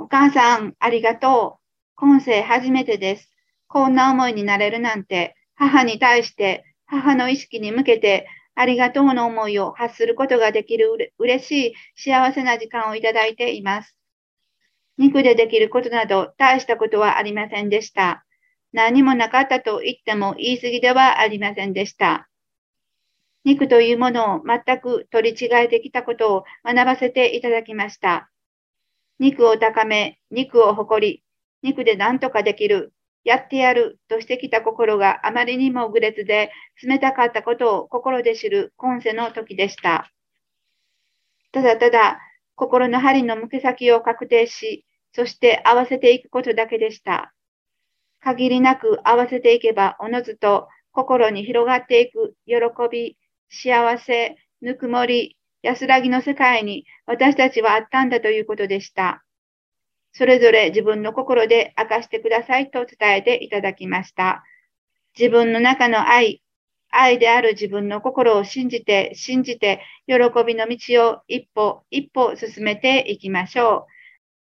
お母さん、ありがとう。今世初めてです。こんな思いになれるなんて、母に対して母の意識に向けてありがとうの思いを発することができるうれしい幸せな時間をいただいています。肉でできることなど大したことはありませんでした。何もなかったと言っても言い過ぎではありませんでした。肉というものを全く取り違えてきたことを学ばせていただきました。肉を高め、肉を誇り、肉で何とかできる、やってやるとしてきた心があまりにも愚劣で冷たかったことを心で知る今世の時でした。ただただ心の針の向け先を確定し、そして合わせていくことだけでした。限りなく合わせていけばおのずと心に広がっていく喜び、幸せ、ぬくもり、安らぎの世界に私たちはあったんだということでした。それぞれ自分の心で明かしてくださいと伝えていただきました。自分の中の愛、愛である自分の心を信じて、信じて、喜びの道を一歩一歩進めていきましょう。